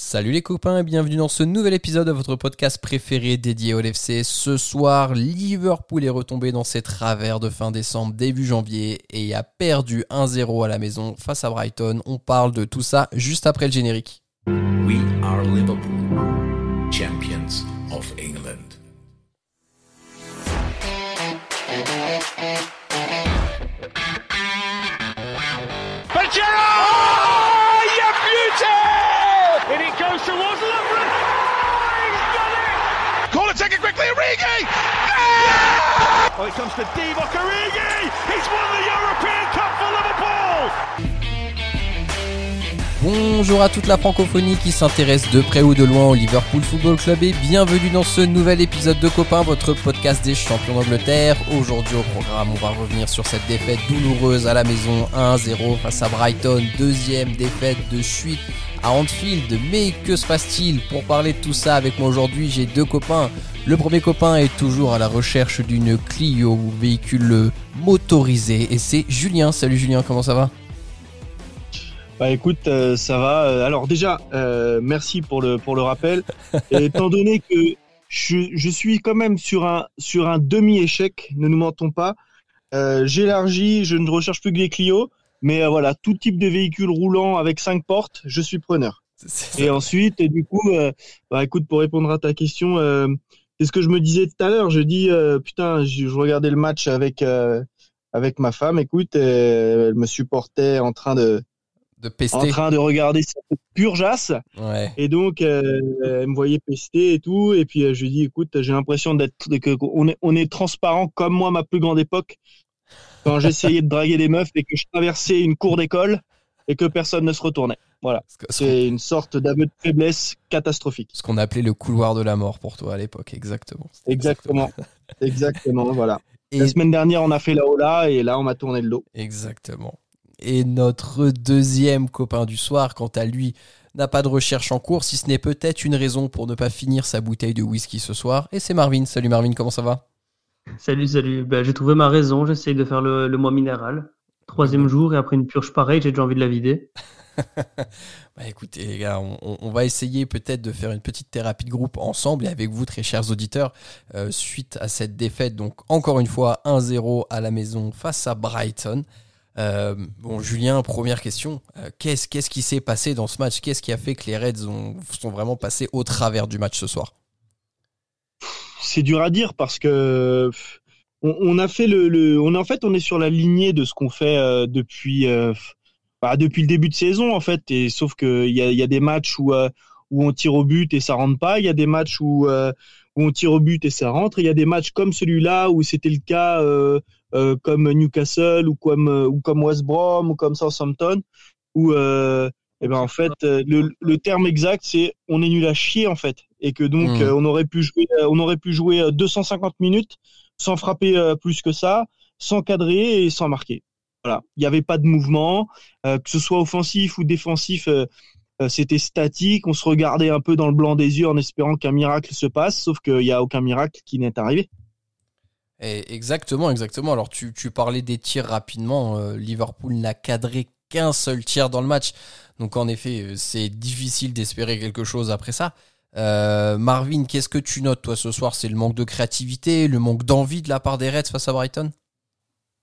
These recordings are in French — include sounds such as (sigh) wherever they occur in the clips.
Salut les copains et bienvenue dans ce nouvel épisode de votre podcast préféré dédié au LFC. Ce soir, Liverpool est retombé dans ses travers de fin décembre, début janvier et a perdu 1-0 à la maison face à Brighton. On parle de tout ça juste après le générique. We are Liverpool, champions of England. Oh, it comes to Divock Origi! He's won the European Cup for Liverpool! Bonjour à toute la francophonie qui s'intéresse de près ou de loin au Liverpool Football Club et bienvenue dans ce nouvel épisode de Copain, votre podcast des champions d'Angleterre. Aujourd'hui au programme, on va revenir sur cette défaite douloureuse à la maison 1-0 face à Brighton, deuxième défaite de suite à Anfield. Mais que se passe-t-il Pour parler de tout ça avec moi aujourd'hui, j'ai deux copains. Le premier copain est toujours à la recherche d'une Clio, véhicule motorisé, et c'est Julien. Salut Julien, comment ça va Bah écoute, euh, ça va. Euh, Alors déjà, euh, merci pour le pour le rappel. (laughs) Et étant donné que je, je suis quand même sur un sur un demi échec, ne nous mentons pas. Euh, J'élargis, je ne recherche plus que les Clio, mais euh, voilà, tout type de véhicule roulant avec cinq portes, je suis preneur. Et ensuite, et du coup, euh, bah écoute, pour répondre à ta question, euh, c'est ce que je me disais tout à l'heure. Je dis, euh, putain, je, je regardais le match avec euh, avec ma femme. Écoute, elle me supportait en train de De en pester train de regarder cette purgeasse. Ouais. Et donc, euh, elle me voyait pester et tout. Et puis, euh, je lui dis, écoute, j'ai l'impression d'être, on est, on est transparent comme moi, ma plus grande époque, quand j'essayais de draguer des meufs et que je traversais une cour d'école et que personne ne se retournait. Voilà. C'est une sorte d'aveu de faiblesse catastrophique. ce qu'on appelait le couloir de la mort pour toi à l'époque, exactement. Exactement. Exactement. Voilà. (laughs) Et La semaine dernière, on a fait la Ola et là, on m'a tourné le dos. Exactement. Et notre deuxième copain du soir, quant à lui, n'a pas de recherche en cours, si ce n'est peut-être une raison pour ne pas finir sa bouteille de whisky ce soir. Et c'est Marvin. Salut Marvin, comment ça va? Salut, salut. Ben, j'ai trouvé ma raison. J'essaye de faire le, le mois minéral. Troisième jour, et après une purge pareille, j'ai déjà envie de la vider. (laughs) Bah écoutez les gars, on, on- on va essayer peut-être de faire une petite thérapie de groupe ensemble et avec vous très chers auditeurs euh, suite à cette défaite. Donc encore une fois 1-0 à la maison face à Brighton. Euh, bon Julien, première question. Euh, qu'est-ce qui s'est passé dans ce match? Qu'est-ce qui a fait que les Reds ont, sont vraiment passés au travers du match ce soir? C'est dur à dire parce que on, a fait le, le on en fait on est sur la lignée de ce qu'on fait euh, depuis bah, depuis le début de saison en fait. Et sauf que il y y a des matchs où où on tire au but et ça rentre pas. Il y a des matchs où euh, où on tire au but et ça rentre. Il y a des matchs comme celui-là où c'était le cas euh, euh, comme Newcastle ou comme euh, ou comme West Brom ou comme Southampton où euh, eh ben en fait euh, le, le terme exact c'est on est nul à chier en fait. Et que donc Mm. euh, on aurait pu jouer on aurait pu jouer euh, 250 minutes sans frapper plus que ça sans cadrer et sans marquer. Voilà. Il n'y avait pas de mouvement euh, que ce soit offensif ou défensif c'était statique on se regardait un peu dans le blanc des yeux en espérant qu'un miracle se passe sauf qu'il n'y a aucun miracle qui n'est arrivé exactement, exactement. Alors tu, parlais des tirs rapidement. Euh, Liverpool n'a cadré qu'un seul tir dans le match. Donc en effet, euh, c'est difficile d'espérer quelque chose après ça. Euh, Marvin, qu'est-ce que tu notes toi ce soir? C'est le manque de créativité, le manque d'envie de la part des Reds face à Brighton?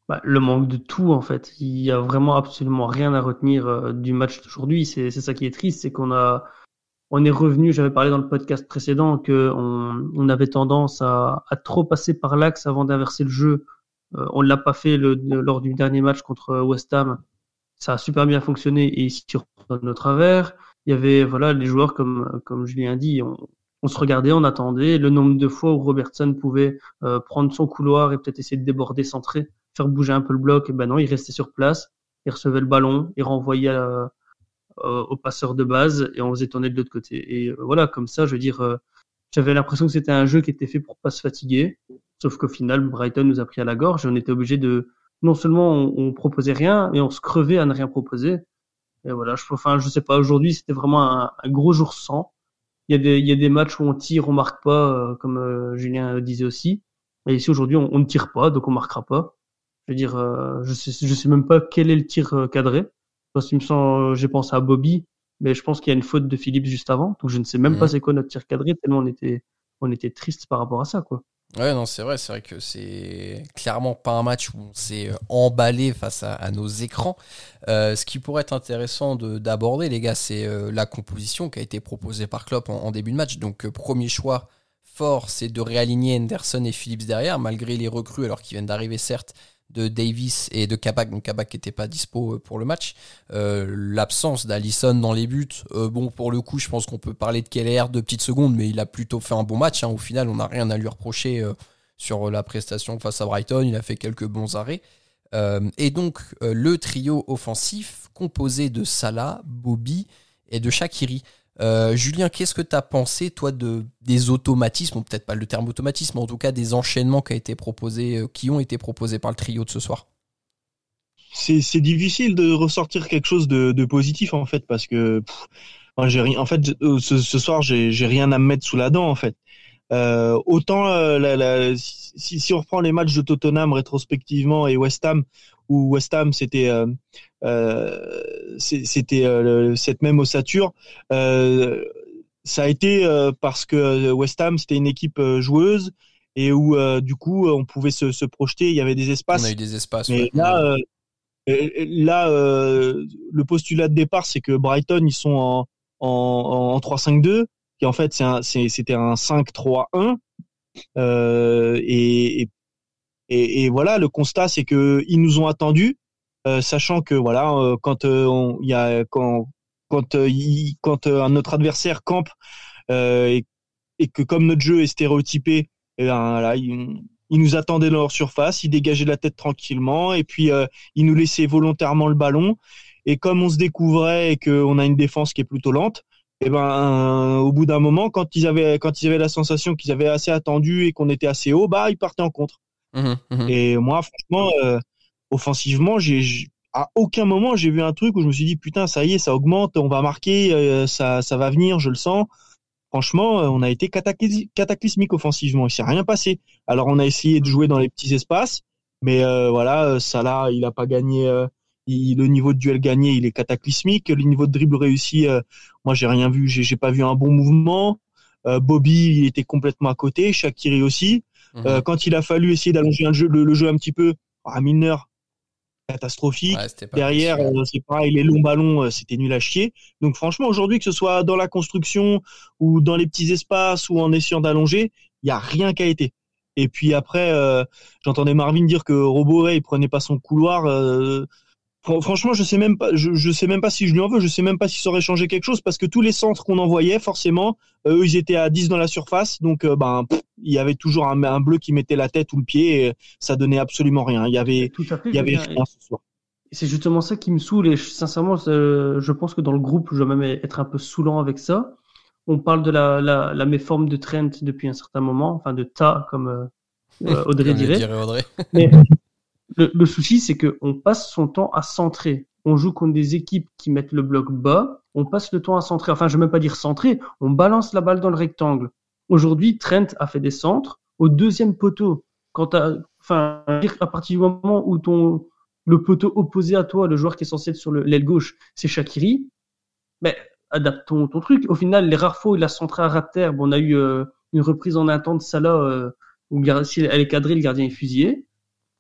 Bah, le manque de tout, en fait. Il y a vraiment absolument rien à retenir euh, du match d'aujourd'hui. C'est, ça qui est triste, c'est qu'on a, on est revenu, j'avais parlé dans le podcast précédent, que on, avait tendance à, à trop passer par l'axe avant d'inverser le jeu. Euh, on l'a pas fait le, lors du dernier match contre West Ham. Ça a super bien fonctionné et ici reprends nos travers. Il y avait voilà les joueurs comme comme Julien dit, on, on se regardait, on attendait. Le nombre de fois où Robertson pouvait euh, prendre son couloir et peut-être essayer de déborder, centrer, faire bouger un peu le bloc, et ben non, il restait sur place, il recevait le ballon, il renvoyait à- euh, au passeur de base et on faisait tourner de l'autre côté. Et euh, voilà, comme ça, je veux dire, euh, j'avais l'impression que c'était un jeu qui était fait pour pas se fatiguer. Sauf qu'au final, Brighton nous a pris à la gorge et on était obligé de, non seulement on, on proposait rien, mais on se crevait à ne rien proposer. Et voilà, je, enfin, je sais pas, aujourd'hui, c'était vraiment un, un gros jour sans. Il y a des, il y a des matchs où on tire, on marque pas, euh, comme euh, Julien disait aussi. Et ici, aujourd'hui, on, on ne tire pas, donc on marquera pas. Je veux dire, euh, je sais, je sais même pas quel est le tir euh, cadré. Parce qu'il me semble, j'ai pensé à Bobby. mais je pense qu'il y a une faute de Philippe juste avant. Donc je ne sais même pas mhm. c'est quoi notre tir cadré, tellement on était, on était triste par rapport à ça. quoi. Ouais, non, c'est vrai, c'est vrai que c'est clairement pas un match où on s'est euh, emballé face à, nos écrans. Euh, ce qui pourrait être intéressant d'aborder, les gars, c'est euh, la composition qui a été proposée par Klopp en, début de match. Donc, premier choix fort, c'est de réaligner Henderson et Phillips derrière, malgré les recrues, alors qu'ils viennent d'arriver, certes, de Davis et de Kabak, donc Kabak n'était pas dispo pour le match. L'absence d'Alisson dans les buts, bon pour le coup je pense qu'on peut parler de Keller de petites secondes, mais il a plutôt fait un bon match. Hein. Au final on n'a rien à lui reprocher sur la prestation face à Brighton, il a fait quelques bons arrêts. et donc le trio offensif composé de Salah, Bobby et de Shakiri. Euh, Julien, qu'est-ce que tu as pensé, toi, de, des automatismes, peut-être pas le terme automatisme, mais en tout cas des enchaînements qui, été euh, qui ont été proposés par le trio de ce soir? C'est difficile de ressortir quelque chose de, positif, en fait, parce que en fait, euh, ce, soir, j'ai rien à me mettre sous la dent, en fait. autant si, si, on reprend les matchs de Tottenham rétrospectivement et West Ham, où West Ham c'était euh, c'était euh, cette même ossature. Euh, ça a été parce que West Ham c'était une équipe joueuse et où du coup on pouvait se, se, projeter. Il y avait des espaces. On a eu des espaces. Mais là, là, le postulat de départ, c'est que Brighton ils sont en, en, en 3-5-2, qui en fait c'était un, un 5-3-1. Euh, et, et, et, voilà, le constat, c'est que ils nous ont attendus. Euh, sachant que voilà, euh, quand euh, il y a quand quand quand notre adversaire campe et, et, que comme notre jeu est stéréotypé, eh ben, là, il, nous attendait dans leur surface, il dégageait la tête tranquillement et puis il nous laissait volontairement le ballon. Et comme on se découvrait et qu'on a une défense qui est plutôt lente, et eh ben au bout d'un moment, quand ils avaient quand ils avaient la sensation qu'ils avaient assez attendu et qu'on était assez haut, bah ils partaient en contre. Mmh mmh. Et moi, franchement, offensivement, j'ai à aucun moment j'ai vu un truc où je me suis dit putain ça y est ça augmente on va marquer euh, ça ça va venir je le sens. Franchement euh, on a été cataclysmique offensivement il s'est rien passé. Alors on a essayé de jouer dans les petits espaces mais euh, voilà là il a pas gagné le niveau de duel gagné il est cataclysmique. Le niveau de dribble réussi moi j'ai rien vu j'ai pas vu un bon mouvement. Bobby il était complètement à côté Shakiri aussi mhm. quand il a fallu essayer d'allonger le, jeu un petit peu à Milner catastrophique. Derrière, euh, c'est pareil, les longs ballons, euh, c'était nul à chier. Donc franchement, aujourd'hui, que ce soit dans la construction ou dans les petits espaces ou en essayant d'allonger, il y a rien qui a été. Et puis après, euh, j'entendais Marvin dire que Roboé il prenait pas son couloir. Franchement, je sais même pas, je, sais même pas si je lui en veux, je sais même pas si ça aurait changé quelque chose parce que tous les centres qu'on envoyait, forcément, eux, ils étaient à 10 dans la surface, donc euh, ben il y avait toujours un, bleu qui mettait la tête ou le pied, et ça donnait absolument rien. Il y avait, il y avait rien ce soir. C'est justement ça qui me saoule et sincèrement, je pense que dans le groupe, je vais même être un peu saoulant avec ça. On parle de la, la, méforme de Trent depuis un certain moment, enfin de Ta comme euh, euh, Audrey (laughs) dirait. Audrey. (laughs) Mais le, souci, c'est qu'on passe son temps à centrer. On joue contre des équipes qui mettent le bloc bas. On passe le temps à centrer. Enfin, je ne vais même pas dire centrer. On balance la balle dans le rectangle. Aujourd'hui, Trent a fait des centres au deuxième poteau. Quand enfin, à partir du moment où ton, le poteau opposé à toi, le joueur qui est censé être sur l'aile gauche, c'est Shakiri, mais adapte ton, truc. Au final, les rares fois il a centré à ras terre, bon, on a eu euh, une reprise en attente Salah euh, où si elle est cadrée, le gardien est fusillé.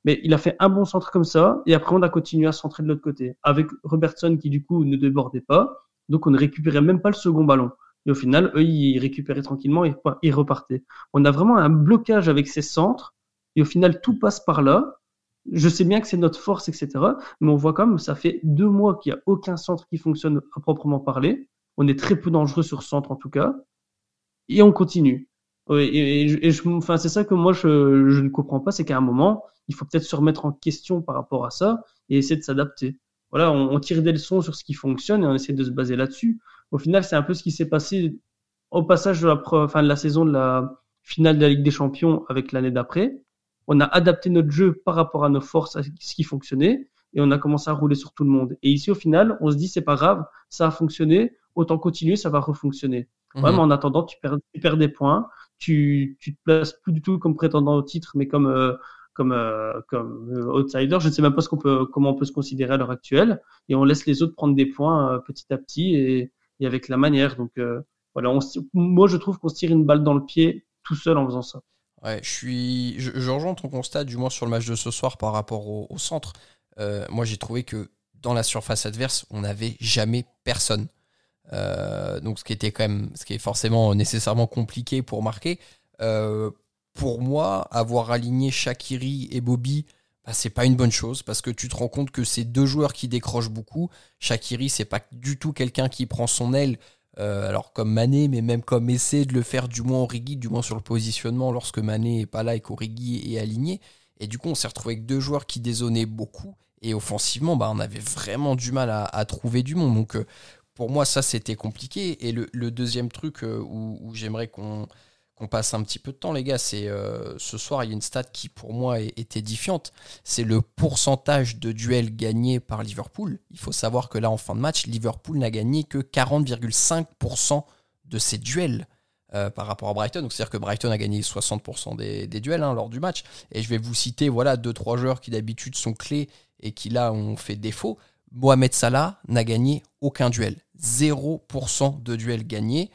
Mais il a fait un bon centre comme ça, et après on a continué à centrer de l'autre côté, avec Robertson qui du coup ne débordait pas, donc on ne récupérait même pas le second ballon. Et au final, eux, ils récupéraient tranquillement et ils repartaient. On a vraiment un blocage avec ces centres, et au final, tout passe par là. Je sais bien que c'est notre force, etc. Mais on voit quand même, ça fait deux mois qu'il n'y a aucun centre qui fonctionne à proprement parler. On est très peu dangereux sur centre en tout cas. Et on continue. et, je, enfin, c'est ça que moi je ne comprends pas, c'est qu'à un moment, il faut peut-être se remettre en question par rapport à ça et essayer de s'adapter. Voilà, on, tire des leçons sur ce qui fonctionne et on essaie de se baser là-dessus. Au final, c'est un peu ce qui s'est passé au passage de la, fin de la saison de la finale de la Ligue des Champions avec l'année d'après. On a adapté notre jeu par rapport à nos forces, à ce qui fonctionnait, et on a commencé à rouler sur tout le monde. Et ici, au final, on se dit, c'est pas grave, ça a fonctionné, autant continuer, ça va refonctionner. Mmh. mais en attendant, tu perds, tu perds des points, tu, tu te places plus du tout comme prétendant au titre, mais comme euh, comme euh, comme euh, outsider. Je ne sais même pas ce qu'on peut, comment on peut se considérer à l'heure actuelle, et on laisse les autres prendre des points euh, petit à petit, et, et avec la manière. Donc voilà, on, moi je trouve qu'on se tire une balle dans le pied tout seul en faisant ça. Ouais, je suis, je, rejoins ton constat, du moins sur le match de ce soir par rapport au, centre. moi, j'ai trouvé que dans la surface adverse, on n'avait jamais personne. donc, ce qui était quand même, ce qui est forcément nécessairement compliqué pour marquer. pour moi, avoir aligné Shakiri et Bobby bah, c'est pas une bonne chose parce que tu te rends compte que c'est deux joueurs qui décrochent beaucoup. Shakiri, c'est pas du tout quelqu'un qui prend son aile, euh, alors comme Mané, mais même comme essaie de le faire du moins Origi, du moins sur le positionnement lorsque Mané est pas là et qu'Origi est aligné. Et du coup, on s'est retrouvé avec deux joueurs qui désonnaient beaucoup. Et offensivement, bah, on avait vraiment du mal à, trouver du monde. Donc, euh, pour moi, ça, c'était compliqué. Et le, deuxième truc euh, où j'aimerais qu'on qu'on passe un petit peu de temps, les gars. C'est euh, ce soir, il y a une stat qui pour moi est, édifiante. C'est le pourcentage de duels gagnés par Liverpool. Il faut savoir que là, en fin de match, Liverpool n'a gagné que 40,5% de ses duels. Euh, par rapport à Brighton. Donc c'est-à-dire que Brighton a gagné 60% des, duels hein, lors du match. Et je vais vous citer voilà deux trois joueurs qui d'habitude sont clés et qui là ont fait défaut. Mohamed Salah n'a gagné aucun duel, 0% de duels gagnés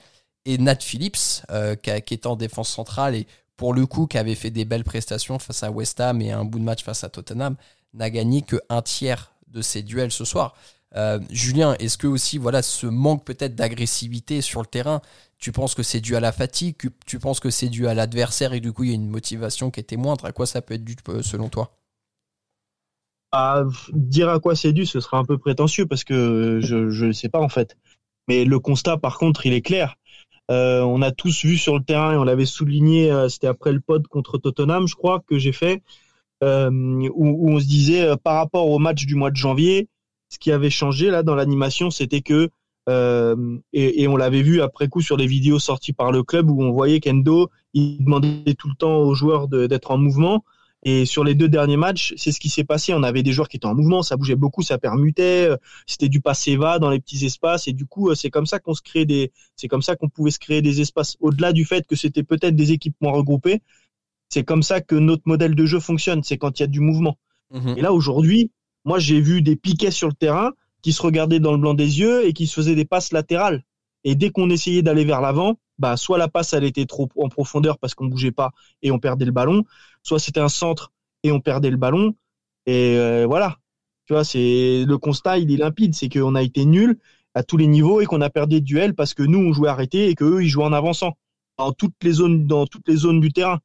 et Nat Phillips, euh, qui, était en défense centrale et pour le coup qui avait fait des belles prestations face à West Ham et un bout de match face à Tottenham, n'a gagné que un tiers de ses duels ce soir. Euh, Julien, est-ce que aussi voilà ce manque peut-être d'agressivité sur le terrain, tu penses que c'est dû à la fatigue, tu penses que c'est dû à l'adversaire et du coup il y a une motivation qui était moindre À quoi ça peut être dû euh, selon toi? Dire à quoi c'est dû, ce sera un peu prétentieux parce que je ne sais pas en fait. Mais le constat, par contre, il est clair. Euh, on a tous vu sur le terrain et on l'avait souligné, euh, c'était après le pod contre Tottenham, je crois, que j'ai fait, euh, où, on se disait par rapport au match du mois de janvier, ce qui avait changé là dans l'animation, c'était que et, on l'avait vu après coup sur les vidéos sorties par le club où on voyait qu'Endo il demandait tout le temps aux joueurs d'être en mouvement. Et sur les deux derniers matchs, c'est ce qui s'est passé. On avait des joueurs qui étaient en mouvement, ça bougeait beaucoup, ça permutait, euh, c'était du passe-va dans les petits espaces. Et du coup, euh, c'est comme ça qu'on se crée des, c'est comme ça qu'on pouvait se créer des espaces. Au-delà du fait que c'était peut-être des équipes moins regroupées, c'est comme ça que notre modèle de jeu fonctionne. C'est quand il y a du mouvement. Mhm. Et là, aujourd'hui, moi, j'ai vu des piquets sur le terrain qui se regardaient dans le blanc des yeux et qui se faisaient des passes latérales. Et dès qu'on essayait d'aller vers l'avant, bah, soit la passe, elle était trop en profondeur parce qu'on bougeait pas et on perdait le ballon, soit c'était un centre et on perdait le ballon. Et euh, voilà. Tu vois, c'est le constat, il est limpide, c'est qu'on a été nul à tous les niveaux et qu'on a perdu des duels parce que nous on jouait arrêté et qu'eux ils jouaient en avançant dans toutes les zones dans toutes les zones du terrain.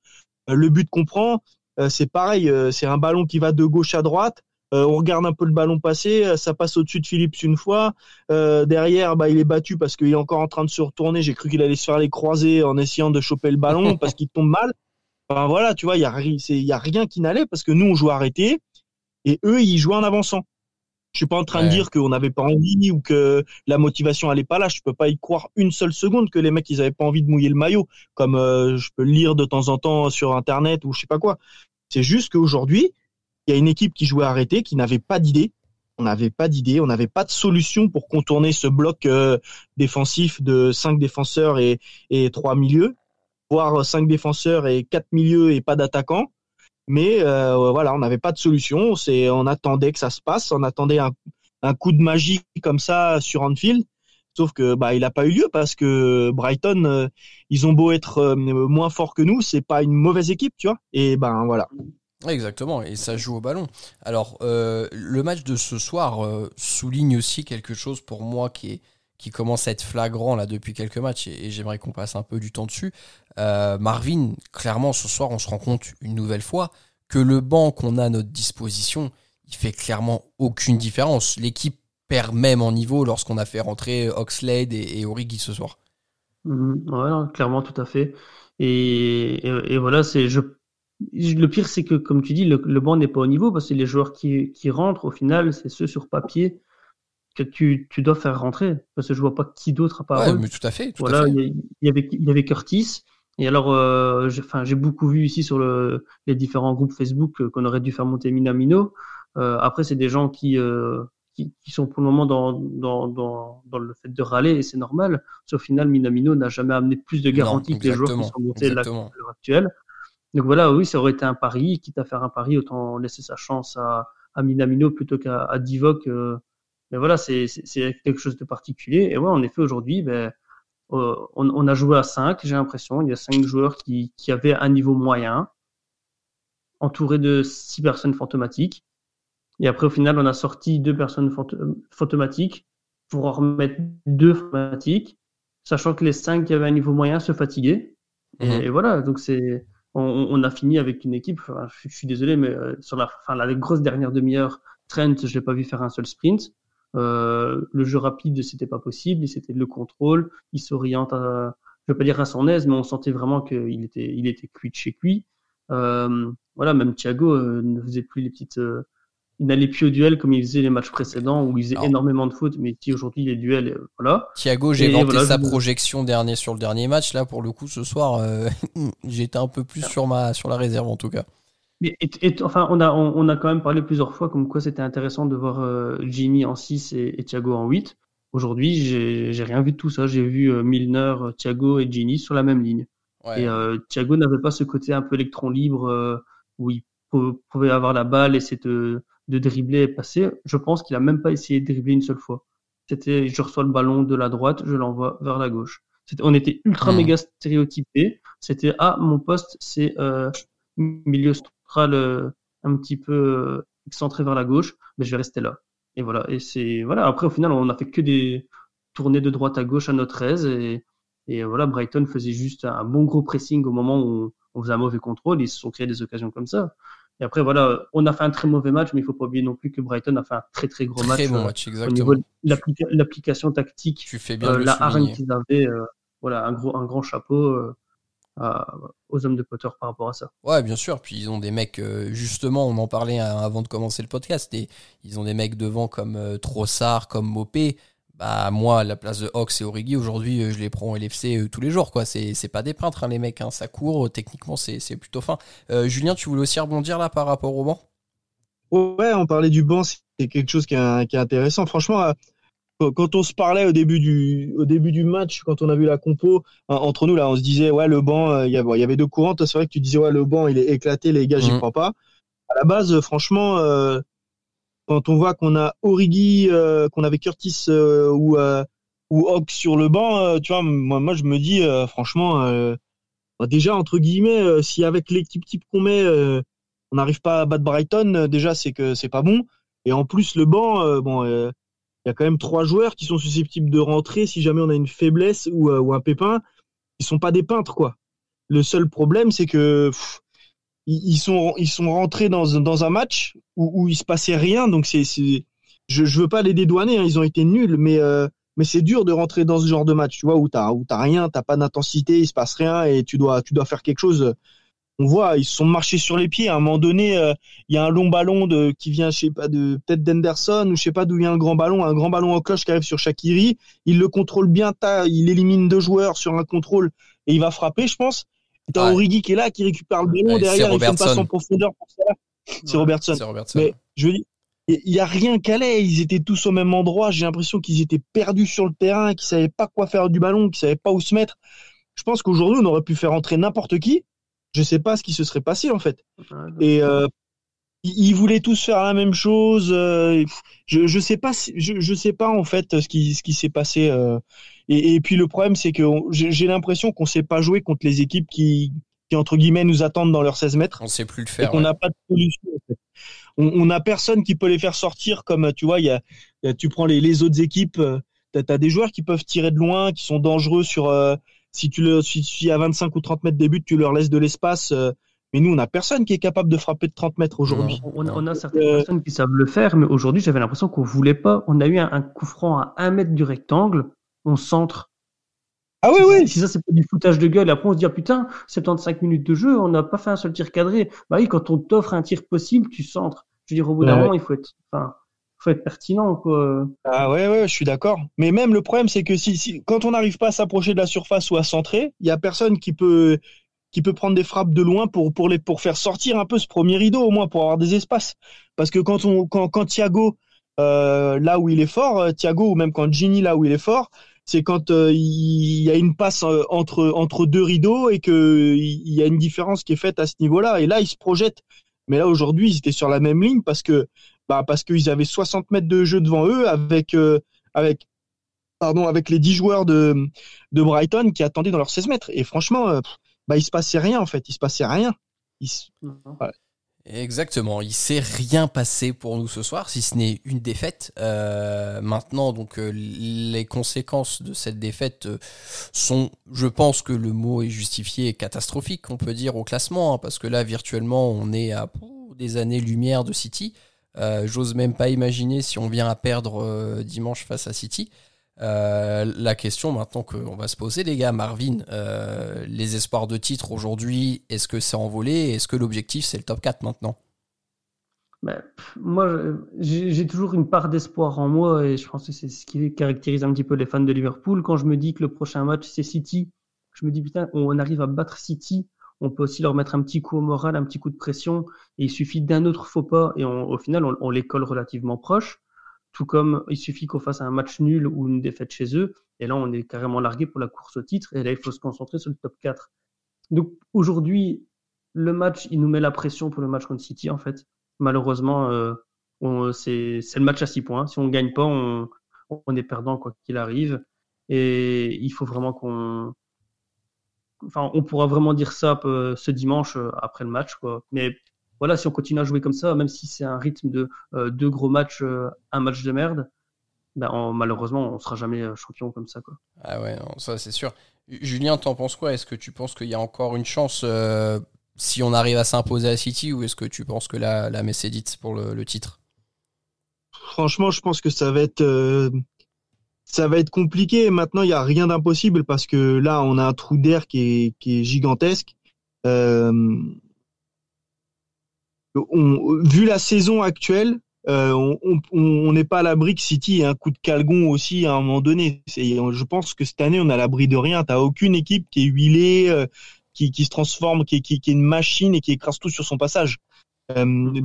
Euh, le but qu'on prend, euh, c'est pareil, c'est un ballon qui va de gauche à droite. on regarde un peu le ballon passer, ça passe au-dessus de Philips une fois. derrière, bah, il est battu parce qu'il est encore en train de se retourner. J'ai cru qu'il allait se faire les croisés en essayant de choper le ballon (laughs) parce qu'il tombe mal. Enfin, voilà, tu vois, il y a, y a rien qui n'allait parce que nous, on joue arrêté et eux, ils jouaient en avançant. Je suis pas en train de dire qu'on n'avait pas envie ou que la motivation allait pas là. Je peux pas y croire une seule seconde que les mecs ils avaient pas envie de mouiller le maillot, comme euh, je peux le lire de temps en temps sur internet ou je sais pas quoi. C'est juste qu'aujourd'hui, il y a une équipe qui jouait arrêté, qui n'avait pas d'idée. On n'avait pas d'idée, on n'avait pas de solution pour contourner ce bloc euh, défensif de cinq défenseurs et, et trois milieux voire cinq défenseurs et quatre milieux et pas d'attaquants. Mais euh, voilà, on n'avait pas de solution. C'est, on attendait que ça se passe, on attendait un, un coup de magie comme ça sur Anfield. Sauf que bah il n'a pas eu lieu parce que Brighton, euh, ils ont beau être euh, moins forts que nous, c'est pas une mauvaise équipe, tu vois. Et ben voilà. Exactement, et ça joue au ballon. Alors, le match de ce soir souligne aussi quelque chose pour moi qui est, qui commence à être flagrant là depuis quelques matchs et, j'aimerais qu'on passe un peu du temps dessus. Euh, Marvin, clairement ce soir on se rend compte une nouvelle fois que le banc qu'on a à notre disposition, il fait clairement aucune différence. L'équipe perd même en niveau lorsqu'on a fait rentrer Oxlade et, et Origi ce soir. Mmh, clairement tout à fait. Et, voilà, c'est le pire, c'est que, comme tu dis, le, banc n'est pas au niveau parce que les joueurs qui rentrent, au final, c'est ceux sur papier que tu, tu dois faire rentrer parce que je vois pas qui d'autre à part ouais, Mais tout à fait. Tout voilà, il y, avait il y avait Curtis et alors euh, enfin j'ai beaucoup vu ici sur le, les différents groupes Facebook euh, qu'on aurait dû faire monter Minamino. Euh, après c'est des gens qui, euh, qui, qui sont pour le moment dans dans dans, dans le fait de râler et c'est normal. Au final Minamino n'a jamais amené plus de garanties que les joueurs qui sont montés à l'heure actuelle. Donc voilà, oui, ça aurait été un pari. Quitte à faire un pari, autant laisser sa chance à, à Minamino plutôt qu'à à Divock. Euh, mais voilà, c'est quelque chose de particulier. Et ouais, en effet, aujourd'hui, ben, euh, on, on, a joué à 5, j'ai l'impression. Il y a 5 joueurs qui, qui avaient un niveau moyen, entourés de 6 personnes fantomatiques. Et après, au final, on a sorti deux personnes fantomatiques pour en remettre deux fantomatiques, sachant que les 5 qui avaient un niveau moyen se fatiguaient. Et, mhm. voilà, donc c'est, on, on, a fini avec une équipe. Enfin, je, suis désolé, mais euh, sur la, enfin, la grosse dernière demi-heure, Trent, je l'ai pas vu faire un seul sprint. Euh, le jeu rapide, c'était pas possible. C'était le contrôle. Il s'oriente, à, je veux pas dire à son aise, mais on sentait vraiment qu'il était, il était cuit de chez lui. Euh, voilà, même Thiago euh, ne faisait plus les petites. Il n'allait plus au duel comme il faisait les matchs précédents où il faisait énormément de fautes, mais aujourd'hui les duels, voilà. Thiago, j'ai vanté sa projection dernier sur le dernier match. Là, pour le coup, ce soir, (laughs) j'étais un peu plus sur ma sur la réserve en tout cas. Mais enfin, on a, on, a quand même parlé plusieurs fois comme quoi c'était intéressant de voir euh, Jimmy en 6 et, Thiago en 8. Aujourd'hui, j'ai rien vu de tout ça. J'ai vu euh, Milner, Thiago et Ginny sur la même ligne. Et euh, Thiago n'avait pas ce côté un peu électron libre euh, où il pouvait avoir la balle, essayer de, de dribbler et passer. Je pense qu'il a même pas essayé de dribbler une seule fois. C'était, je reçois le ballon de la droite, je l'envoie vers la gauche. On était ultra hmm. méga stéréotypé. C'était ah mon poste c'est milieu le, un petit peu euh, excentré vers la gauche, mais je vais rester là. Et voilà. Et c'est voilà. Après, au final, on a fait que des tournées de droite à gauche à notre aise et, et voilà, Brighton faisait juste un bon gros pressing au moment où on faisait un mauvais contrôle. Ils se sont créés des occasions comme ça. Et après, voilà, on a fait un très mauvais match, mais il faut pas oublier non plus que Brighton a fait un très très gros match. Bon euh, match. Au niveau de l'application tactique, tu fais bien euh, la hargne qu'ils avaient, voilà, un gros, un grand chapeau aux hommes de Potter par rapport à ça. Ouais, bien sûr. Puis ils ont des mecs, euh, justement, on en parlait hein, avant de commencer le podcast, et ils ont des mecs devant comme euh, Trossard, comme Mopé. Bah, moi, à la place de Hawks et Origi, aujourd'hui, euh, je les prends au LFC tous les jours, quoi. C'est pas des peintres, hein, les mecs, hein. ça court, techniquement, c'est plutôt fin. Julien, tu voulais aussi rebondir là par rapport au banc? Ouais, on parlait du banc, c'est quelque chose qui est, qui est intéressant. Franchement, quand on se parlait au début du au début du match, quand on a vu la compo hein, entre nous là, on se disait ouais le banc, euh, il y, avait, y avait deux courants. C'est vrai que tu disais ouais le banc il est éclaté, les gars, j'y mhm. crois pas. À la base, franchement, euh, quand on voit qu'on a Origi, euh, qu'on avait Curtis ou ou Hawk sur le banc, tu vois, moi, moi je me dis franchement, bah, déjà entre guillemets, si avec l'équipe type qu'on met, on n'arrive pas à battre Brighton, déjà c'est que c'est pas bon. Et en plus le banc, bon il y a quand même trois joueurs qui sont susceptibles de rentrer si jamais on a une faiblesse ou, euh, un pépin. Ils sont pas des peintres, quoi. Le seul problème, c'est que ils sont ils sont rentrés dans dans un match où, où il se passait rien. Donc c'est je je veux pas les dédouaner. Hein, ils ont été nuls, mais euh, mais c'est dur de rentrer dans ce genre de match, tu vois, où où t'as rien, t'as pas d'intensité, il se passe rien et tu dois tu dois faire quelque chose on voit, ils se sont marchés sur les pieds. À un moment donné, euh, il y a un long ballon de, qui vient, je sais pas, de peut-être d'Henderson ou je sais pas d'où vient un grand ballon, un grand ballon en cloche qui arrive sur Shakiri. Il le contrôle bien, il élimine deux joueurs sur un contrôle et il va frapper, je pense. T'as Origi qui est là, qui récupère le ballon derrière, il fait une passe en profondeur pour ça. C'est Robertson. Mais je veux dire, il y a rien qu'allait. Ils étaient tous au même endroit. J'ai l'impression qu'ils étaient perdus sur le terrain, qu'ils savaient pas quoi faire du ballon, qu'ils savaient pas où se mettre. Je pense qu'aujourd'hui, on aurait pu faire entrer n'importe qui je sais pas ce qui se serait passé en fait. et euh, ils voulaient tous faire la même chose. Euh, je je sais pas je je sais pas en fait ce qui ce qui s'est passé. Euh, et, et, puis le problème c'est que j'ai l'impression qu'on sait pas jouer contre les équipes qui qui entre guillemets nous attendent dans leurs 16 mètres. On sait plus le faire. Et qu'on n'a pas de solution. En fait. On, on a personne qui peut les faire sortir comme tu vois il y a, tu prends les les autres équipes. tu as des joueurs qui peuvent tirer de loin, qui sont dangereux sur si tu le, si, à 25 ou 30 mètres des buts, tu leur laisses de l'espace. Euh, mais nous, on n'a personne qui est capable de frapper de 30 mètres aujourd'hui. On, a certaines euh, personnes qui savent le faire, mais aujourd'hui, j'avais l'impression qu'on voulait pas. On a eu un, coup franc à 1 mètre du rectangle, on centre. Ah oui, oui. Si ça, c'est pas du foutage de gueule, après on se dit, ah, putain, 75 minutes de jeu, on n'a pas fait un seul tir cadré. Bah oui, quand on t'offre un tir possible, tu centres. Je veux dire, au bout d'un moment, il faut être, enfin, être pertinent. Ah ouais ouais, je suis d'accord. Mais même le problème c'est que si, si quand on n'arrive pas à s'approcher de la surface ou à centrer, il y a personne qui peut qui peut prendre des frappes de loin pour pour les pour faire sortir un peu ce premier rideau au moins pour avoir des espaces. Parce que quand on quand Thiago euh, là où il est fort, euh, Thiago ou même quand Gini là où il est fort, c'est quand euh, il y a une passe entre entre deux rideaux et que il y a une différence qui est faite à ce niveau-là. Et là, il se projette. Mais là aujourd'hui, ils étaient sur la même ligne parce que bah, parce qu'ils avaient 60 mètres de jeu devant eux avec, avec, pardon, avec les 10 joueurs de, de Brighton qui attendaient dans leurs 16 mètres. Et franchement, bah, il se passait rien en fait. Il se passait rien. Exactement, il s'est rien passé pour nous ce soir, si ce n'est une défaite. Euh, maintenant, donc euh, les conséquences de cette défaite euh, sont, je pense que le mot est justifié, catastrophique, on peut dire au classement, hein, parce que là, virtuellement, on est à des années-lumière de City. J'ose même pas imaginer si on vient à perdre dimanche face à City. Euh, la question maintenant qu'on va se poser, les gars, Marvin, euh, les espoirs de titre aujourd'hui, est-ce que c'est envolé? Est-ce que l'objectif c'est le top 4 maintenant? Ben, Moi, j'ai toujours une part d'espoir en moi et je pense que c'est ce qui caractérise un petit peu les fans de Liverpool. Quand je me dis que le prochain match c'est City, je me dis putain, on arrive à battre City, on peut aussi leur mettre un petit coup au moral, un petit coup de pression et il suffit d'un autre faux pas et au final on, les colle relativement proches. Tout comme il suffit qu'on fasse un match nul ou une défaite chez eux, et là on est carrément largué pour la course au titre, et là il faut se concentrer sur le top 4. Donc aujourd'hui, le match, il nous met la pression pour le match contre City en fait. Malheureusement, euh, c'est le match à 6 points. Si on ne gagne pas, on est perdant quoi qu'il arrive. Et il faut vraiment qu'on enfin, on pourra vraiment dire ça euh, ce dimanche euh, après le match, quoi. Mais voilà, si on continue à jouer comme ça, même si c'est un rythme de euh, deux gros matchs, euh, un match de merde, ben, malheureusement, on sera jamais champion comme ça. Quoi. Ah ouais, ça c'est sûr. Julien, t'en penses quoi? Est-ce que tu penses qu'il y a encore une chance si on arrive à s'imposer à City ou est-ce que tu penses que la, la messe est dite pour le, titre? Franchement, je pense que ça va être ça va être compliqué. Maintenant, il n'y a rien d'impossible parce que là, on a un trou d'air qui est, qui est gigantesque. Euh, vu la saison actuelle, euh, on n'est pas à l'abri que City ait un coup de calgon aussi à un moment donné. Je pense que cette année, on a l'abri de rien. T'as aucune équipe qui est huilée, euh, qui, se transforme, qui, qui, est une machine et qui écrase tout sur son passage. Euh,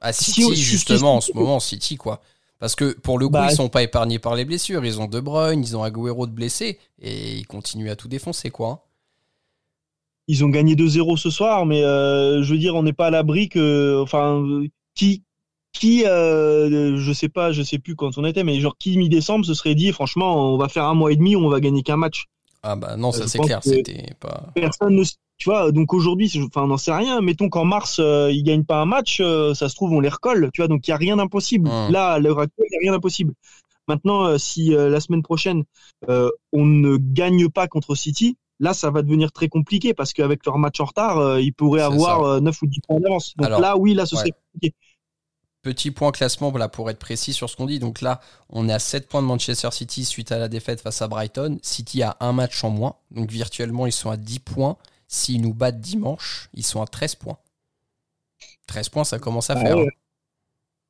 à City, justement, en ce moment, City, quoi. Parce que pour le coup, bah, ils sont pas épargnés par les blessures. Ils ont De Bruyne, ils ont Agüero de blessés et ils continuent à tout défoncer, quoi. Hein. Ils ont gagné 2-0 ce soir, mais euh, je veux dire, on n'est pas à l'abri que, enfin, qui, qui, euh, je sais pas, je sais plus quand on était, mais genre qui mi-décembre se serait dit, franchement, on va faire un mois et demi, on va gagner qu'un match. Ah bah non, ça c'est clair, c'était pas. Personne ne, tu vois, donc aujourd'hui, enfin, on n'en sait rien. Mettons qu'en mars, euh, ils gagnent pas un match, euh, ça se trouve, on les recolle, tu vois, donc il y a rien d'impossible. Hum. Là, à l'heure actuelle, il y a rien d'impossible. Maintenant, euh, si la semaine prochaine on ne gagne pas contre City, Là, ça va devenir très compliqué parce qu'avec leur match en retard, euh, ils pourraient avoir 9 euh, ou 10 points d'avance. Donc là, oui, là, ce serait compliqué. Petit point classement là, pour être précis sur ce qu'on dit. Donc là, on est à 7 points de Manchester City suite à la défaite face à Brighton. City a un match en moins. Donc virtuellement, ils sont à 10 points. S'ils nous battent dimanche, ils sont à 13 points. 13 points, ça commence à ah faire. Hein.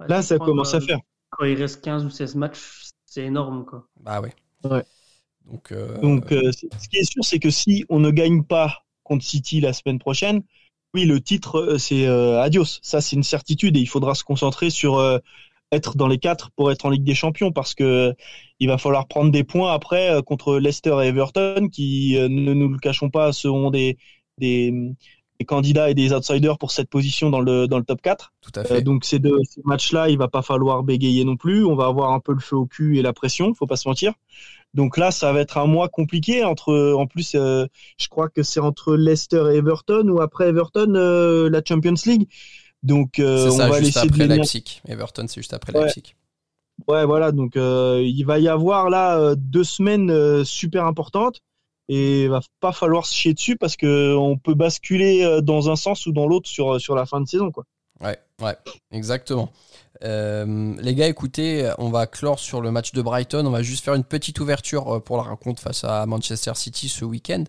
Là, ça commence à faire. Quand il reste 15 ou 16 matchs, c'est énorme. Quoi. Bah ouais. Ouais. Donc, euh, Donc euh, ce qui est sûr, c'est que si on ne gagne pas contre City la semaine prochaine, oui, le titre, euh, c'est adios. Ça, c'est une certitude et il faudra se concentrer sur être dans les quatre pour être en Ligue des Champions parce que il va falloir prendre des points après contre Leicester et Everton qui, ne nous le cachons pas, seront des, des, des, candidats et des outsiders pour cette position dans le, dans le top 4. Tout à fait. donc ces deux ces matchs-là, il va pas falloir bégayer non plus. On va avoir un peu le feu au cul et la pression, faut pas se mentir. Donc là, ça va être un mois compliqué. Entre, en plus, euh, je crois que c'est entre Leicester et Everton ou après Everton euh, la Champions League. Donc euh, ça, on va juste après Leipzig. Everton, c'est juste après Leipzig. Ouais, voilà. Donc il va y avoir là deux semaines super importantes et il va pas falloir se chier dessus parce que on peut basculer dans un sens ou dans l'autre sur sur la fin de saison, quoi. Ouais, ouais, exactement. Euh, les gars, écoutez, on va clore sur le match de Brighton. On va juste faire une petite ouverture euh, pour la rencontre face à Manchester City ce week-end.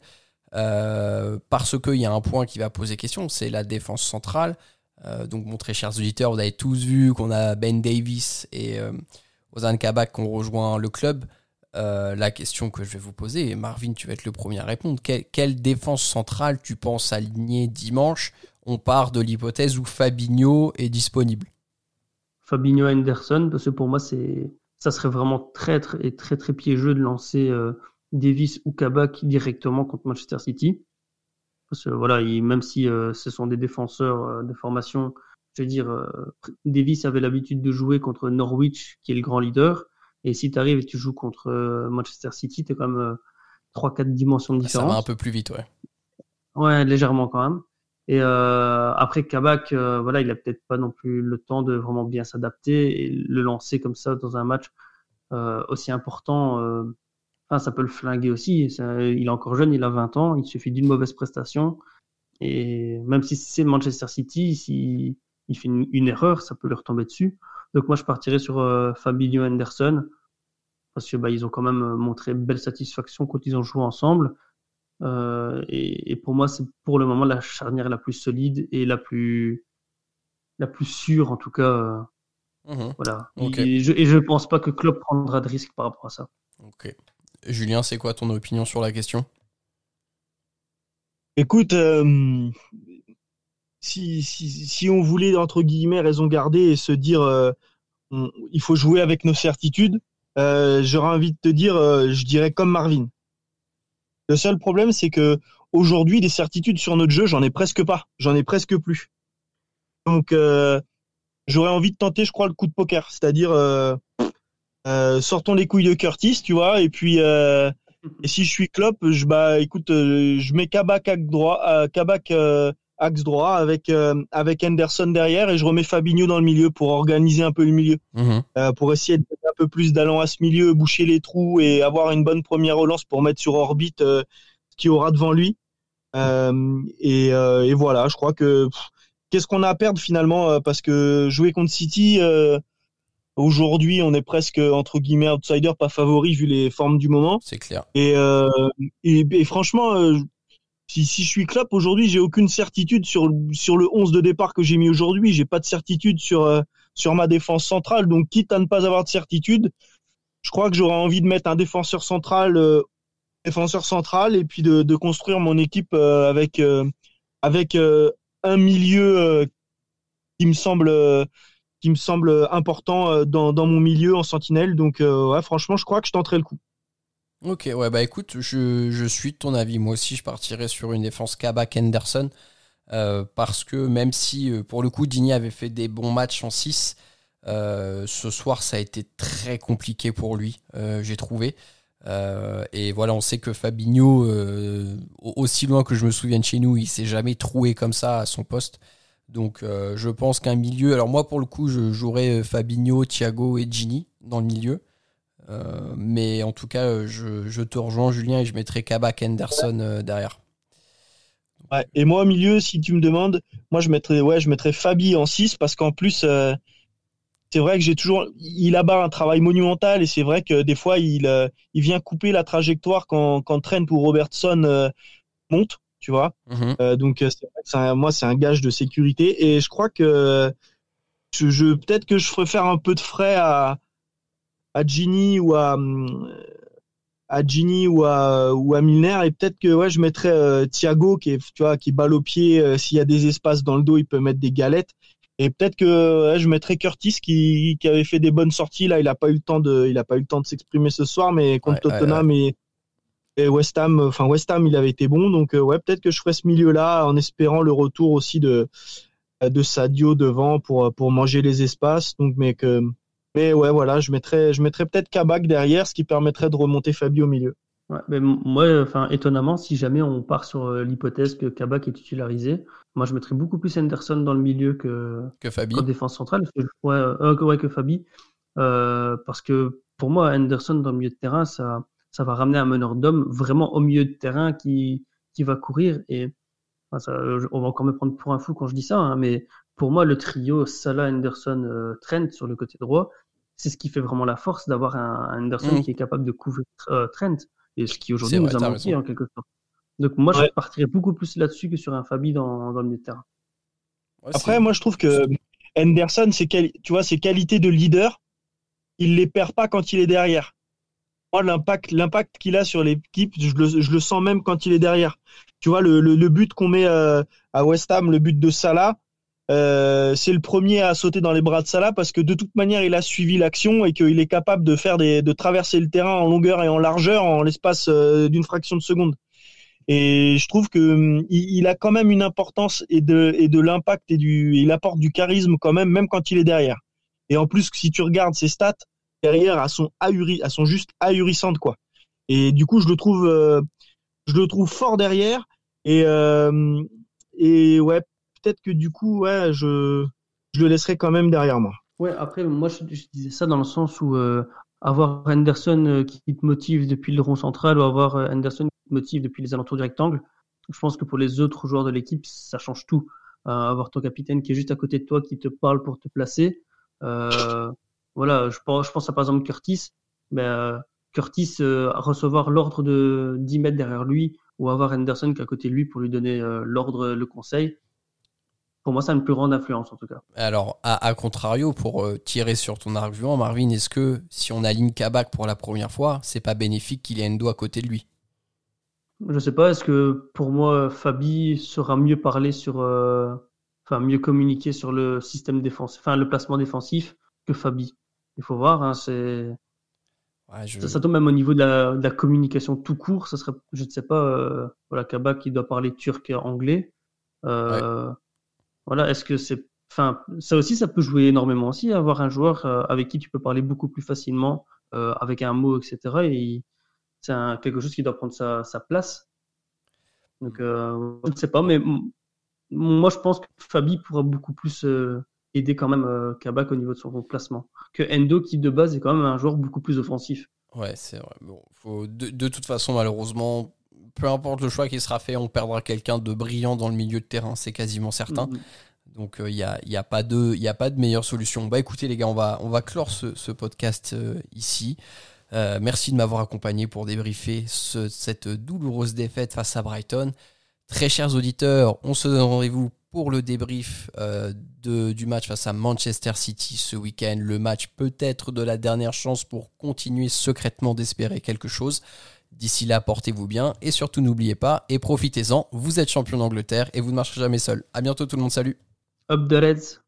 Euh, parce qu'il y a un point qui va poser question, c'est la défense centrale. donc, mon très chers auditeurs, vous avez tous vu qu'on a Ben Davis et Ozan Kabak qui ont rejoint le club. La question que je vais vous poser, et Marvin, tu vas être le premier à répondre. quelle défense centrale tu penses aligner dimanche On part de l'hypothèse où Fabinho est disponible. Fabinho Henderson, parce que pour moi, c'est, ça serait vraiment très, très, très, très piégeux de lancer euh, Davis ou Kabak directement contre Manchester City. Parce que voilà, même si euh, ce sont des défenseurs euh, de formation, je veux dire, euh, Davis avait l'habitude de jouer contre Norwich, qui est le grand leader. Et si tu arrives et tu joues contre euh, Manchester City, tu as quand même 3-4 dimensions de différence. Ça va un peu plus vite, ouais. Ouais, légèrement quand même. Et euh, après Kabak, voilà, il a peut-être pas non plus le temps de vraiment bien s'adapter et le lancer comme ça dans un match aussi important. Enfin, ça peut le flinguer aussi. il est encore jeune, il a 20 ans. Il suffit d'une mauvaise prestation et même si c'est Manchester City, si il fait une, erreur, ça peut lui retomber dessus. Donc moi, je partirais sur euh, Fabinho Anderson parce que bah, ils ont quand même euh, montré belle satisfaction quand ils ont joué ensemble. Euh, et, pour moi, c'est pour le moment la charnière la plus solide et la plus la plus sûre en tout cas. Mhm. Voilà. Et, je, et je pense pas que Klopp prendra de risques par rapport à ça. Ok. Julien, c'est quoi ton opinion sur la question? Écoute, euh, si, si, si, on voulait, entre guillemets, raison garder et se dire euh, il faut jouer avec nos certitudes, euh, j'aurais envie de te dire, je dirais comme Marvin. Le seul problème, c'est que aujourd'hui, des certitudes sur notre jeu, j'en ai presque pas. J'en ai presque plus. Donc, j'aurais envie de tenter, je crois, le coup de poker. C'est-à-dire, sortons les couilles de Curtis, tu vois, et puis et si je suis Klopp, je bah écoute, euh, je mets Kabak axe droit, euh, Kabak euh, axe droit avec avec Henderson derrière et je remets Fabinho dans le milieu pour organiser un peu le milieu, mhm. pour essayer de un peu plus d'allant à ce milieu, boucher les trous et avoir une bonne première relance pour mettre sur orbite ce qui aura devant lui. Et, et, voilà, je crois que qu'est-ce qu'on a à perdre finalement parce que jouer contre City Aujourd'hui, on est presque entre guillemets outsider, pas favori vu les formes du moment. C'est clair. Et, euh, et, franchement, euh, si, si, je suis Klopp aujourd'hui, j'ai aucune certitude sur sur le 11 de départ que j'ai mis aujourd'hui. J'ai pas de certitude sur euh, sur ma défense centrale. Donc, quitte à ne pas avoir de certitude, je crois que j'aurais envie de mettre un défenseur central, euh, défenseur central, et puis de, de construire mon équipe avec avec un milieu qui me semble qui me semble important euh, dans, dans mon milieu en sentinelle. Donc, euh, ouais, franchement, je crois que je tenterai le coup. Ok, ouais, bah écoute, je, suis de ton avis. Moi aussi, je partirais sur une défense Kabak-Henderson. Euh, parce que même si, pour le coup, Digny avait fait des bons matchs en 6, ce soir, ça a été très compliqué pour lui, j'ai trouvé. et voilà, on sait que Fabinho, aussi loin que je me souvienne chez nous, il s'est jamais troué comme ça à son poste. Donc euh, je pense qu'un milieu. Alors moi pour le coup je jouerais euh, Fabinho, Thiago et Gini dans le milieu. Euh, mais en tout cas je, te rejoins Julien et je mettrai Kabak Henderson derrière. Ouais, et moi au milieu si tu me demandes, moi je mettrais ouais je mettrais Fabi en 6 parce qu'en plus c'est vrai que j'ai toujours il abat un travail monumental et c'est vrai que des fois il il vient couper la trajectoire quand quand Trent ou Robertson monte tu vois. Mhm. Euh, donc euh, moi c'est un gage de sécurité et je crois que je, je peut-être que je ferais faire un peu de frais à à Ginny ou à à Ginny ou à ou à Milner. Et peut-être que ouais je mettrais euh, Thiago qui est tu vois qui balle au pied s'il y a des espaces dans le dos il peut mettre des galettes. Et peut-être que je mettrais Curtis qui, qui avait fait des bonnes sorties. Là il a pas eu le temps de il a pas eu le temps de s'exprimer ce soir mais contre Tottenham et et West Ham, enfin West Ham, il avait été bon, donc euh, ouais, peut-être que je ferai ce milieu-là en espérant le retour aussi de de Sadio devant pour pour manger les espaces. Donc, mais que mais ouais, voilà, je mettrais je mettrais peut-être Kabak derrière, ce qui permettrait de remonter Fabio au milieu. Ouais, mais moi, enfin, étonnamment, si jamais on part sur euh, l'hypothèse que Kabak est titularisé, moi, je mettrais beaucoup plus Anderson dans le milieu que que Fabi, défense centrale, ouais, euh, ouais, que Fabi, parce que pour moi, Anderson dans le milieu de terrain, ça ça va ramener un meneur d'hommes vraiment au milieu de terrain qui, qui va courir. Et ça, on va encore me prendre pour un fou quand je dis ça, hein, mais pour moi, le trio Salah, Anderson, euh, Trent sur le côté droit, c'est ce qui fait vraiment la force d'avoir un, Anderson mm. qui est capable de couvrir euh, Trent, et ce qui aujourd'hui nous a manqué en quelque sorte. Donc moi, je partirais beaucoup plus là-dessus que sur un Fabi dans, dans le milieu de terrain. Après, moi, je trouve que Anderson, tu vois, ses qualités de leader, il les perd pas quand il est derrière moi, l'impact, l'impact qu'il a sur l'équipe, je le, je le sens même quand il est derrière. Tu vois, le, le, but qu'on met euh, à West Ham, le but de Salah, euh, c'est le premier à sauter dans les bras de Salah parce que de toute manière, il a suivi l'action et qu'il est capable de faire des, de traverser le terrain en longueur et en largeur en l'espace euh, d'une fraction de seconde. Et je trouve que hum, il, a quand même une importance et de et de l'impact et du il apporte du charisme quand même même quand il est derrière. Et en plus si tu regardes ses stats derrière elles sont ahuri, elles sont juste ahurissantes quoi. Et du coup je le trouve euh, je le trouve fort derrière et euh, et ouais peut-être que du coup ouais je le laisserai quand même derrière moi. Ouais après moi je, disais ça dans le sens où euh, avoir Henderson euh, qui te motive depuis le rond central ou avoir euh, Henderson qui te motive depuis les alentours du rectangle, je pense que pour les autres joueurs de l'équipe, ça change tout. Euh, avoir ton capitaine qui est juste à côté de toi, qui te parle pour te placer. Voilà, je pense, je pense à par exemple Curtis. Ben, Curtis recevoir l'ordre de 10 mètres derrière lui ou avoir Henderson qui est à côté de lui pour lui donner l'ordre, le conseil pour moi, ça a une plus grande influence en tout cas. Alors, à, contrario, pour euh, tirer sur ton argument, Marvin, est-ce que si on aligne Kabak pour la première fois, c'est pas bénéfique qu'il ait Endo à côté de lui? Je sais pas. Est-ce que pour moi, Fabi sera mieux parler sur, euh, enfin mieux communiquer sur le système défensif, enfin le placement défensif que Fabi? Il faut voir. Hein, c'est ça, tombe même au niveau de la, communication tout court. Ça serait, je ne sais pas, euh, voilà, Kabak qui doit parler turc et anglais. Voilà, est-ce que c'est, enfin, ça aussi, ça peut jouer énormément aussi, avoir un joueur euh, avec qui tu peux parler beaucoup plus facilement, euh, avec un mot, etc. Et c'est quelque chose qui doit prendre sa, place. Donc, euh, je ne sais pas, mais moi, je pense que Fabi pourra beaucoup plus aider quand même Kabak au niveau de son placement que Endo, qui de base est quand même un joueur beaucoup plus offensif. Ouais, c'est vrai. Bon, de, toute façon, malheureusement, peu importe le choix qui sera fait, on perdra quelqu'un de brillant dans le milieu de terrain, c'est quasiment certain. Mm-hmm. Donc il euh, n'y a, a, pas de, a pas de meilleure solution. Bah écoutez les gars, on va, on va clore ce, podcast euh, ici. Euh, merci de m'avoir accompagné pour débriefer cette douloureuse défaite face à Brighton. Très chers auditeurs, on se donne rendez-vous pour le débrief de, du match face à Manchester City ce week-end. Le match peut-être de la dernière chance pour continuer secrètement d'espérer quelque chose. D'ici là, portez-vous bien et surtout n'oubliez pas et profitez-en, vous êtes champion d'Angleterre et vous ne marcherez jamais seul. A bientôt tout le monde, salut. Up the Reds